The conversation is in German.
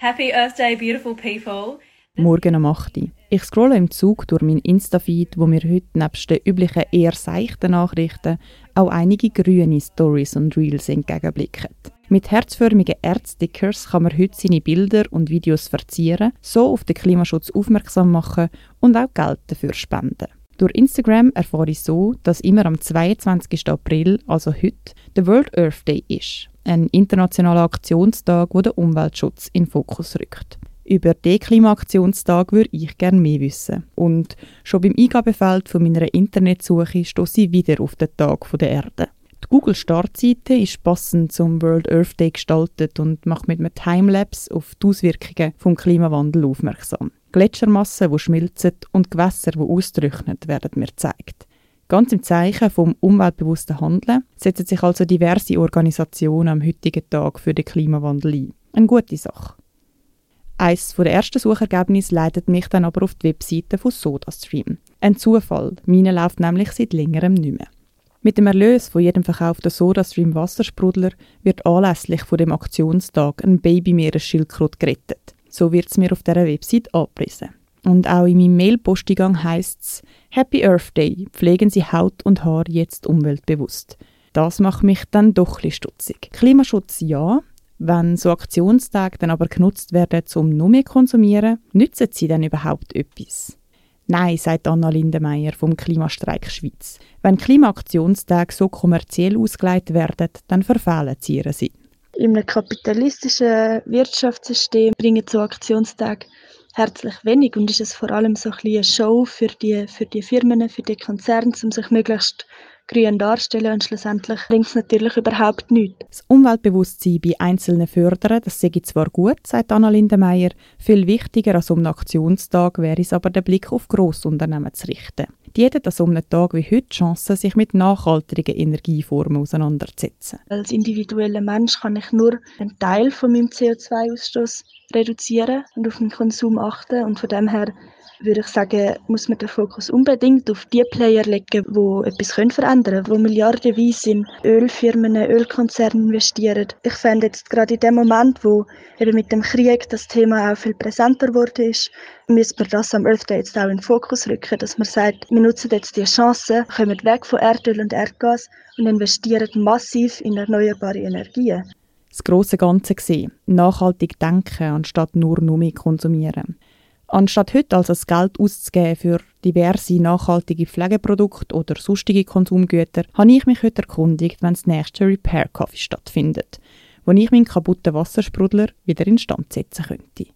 Happy Earth Day, beautiful people. Morgen um 8 Uhr. Ich scrolle im Zug durch meinen Insta-Feed, wo mir heute nebst den üblichen eher seichten Nachrichten auch einige grüne Stories und Reels entgegenblicken. Mit herzförmigen Erdstickers kann man heute seine Bilder und Videos verzieren, so auf den Klimaschutz aufmerksam machen und auch Geld dafür spenden. Durch Instagram erfahre ich so, dass immer am 22. April, also heute, der World Earth Day ist. Ein internationaler Aktionstag, wo der Umweltschutz in den Fokus rückt. Über den Klimaaktionstag würde ich gerne mehr wissen. Und schon beim Eingabefeld von meiner Internetsuche stoße ich wieder auf den Tag der Erde. Die Google-Startseite ist passend zum World Earth Day gestaltet und macht mit einem Timelapse auf die Auswirkungen vom Klimawandel aufmerksam. Gletschermassen, die schmilzen und Gewässer, die austrocknen, werden mir gezeigt. Ganz im Zeichen vom umweltbewussten Handeln setzen sich also diverse Organisationen am heutigen Tag für den Klimawandel ein. Eine gute Sache. Eines der ersten Suchergebnisse leitet mich dann aber auf die Webseite von SodaStream. Ein Zufall, meine läuft nämlich seit längerem nicht mehr. Mit dem Erlös von jedem verkauften SodaStream Wassersprudler wird anlässlich von dem Aktionstag ein Babymeeresschildkröte gerettet. So wird es mir auf dieser Website angepriesen. Und auch in meinem Mail-Posteingang heisst es Happy Earth Day, pflegen Sie Haut und Haar jetzt umweltbewusst. Das macht mich dann doch ein stutzig. Klimaschutz ja, wenn so Aktionstage dann aber genutzt werden, um nur mehr zu konsumieren, nützen sie dann überhaupt etwas? Nein, sagt Anna Lindenmeier vom Klimastreik Schweiz. Wenn Klimaaktionstage so kommerziell ausgelegt werden, dann verfehlen sie ihren Sinn. In einem kapitalistischen Wirtschaftssystem bringen so Aktionstage herzlich wenig und ist es vor allem so ein eine Show für die, für die Firmen, für die Konzerne, um sich möglichst grün darstellen und schlussendlich bringt es natürlich überhaupt nichts. Das Umweltbewusstsein bei Einzelnen fördern, das sei zwar gut, sagt Anna Lindenmeier, viel wichtiger als um einen Aktionstag wäre es aber, den Blick auf Grossunternehmen zu richten. Die hätten an so einem Tag wie heute die Chance, sich mit nachhaltigen Energieformen auseinanderzusetzen. Als individueller Mensch kann ich nur einen Teil von meinem CO2-Ausstoß reduzieren und auf den Konsum achten und von dem her würde ich sagen, muss man den Fokus unbedingt auf die Player legen, die etwas verändern können, die milliardenweise in Ölfirmen, Ölkonzerne investieren. Ich fände jetzt gerade in dem Moment, wo eben mit dem Krieg das Thema auch viel präsenter geworden ist, müsste man das am Earth Day jetzt auch in den Fokus rücken, dass man sagt, wir nutzen jetzt die Chance, kommen weg von Erdöl und Erdgas und investieren massiv in erneuerbare Energien. Das große Ganze gesehen, nachhaltig denken, anstatt nur mehr konsumieren. Anstatt heute also das Geld auszugeben für diverse nachhaltige Pflegeprodukte oder sonstige Konsumgüter, habe ich mich heute erkundigt, wenn das nächste Repair Coffee stattfindet, wo ich meinen kaputten Wassersprudler wieder instand setzen könnte.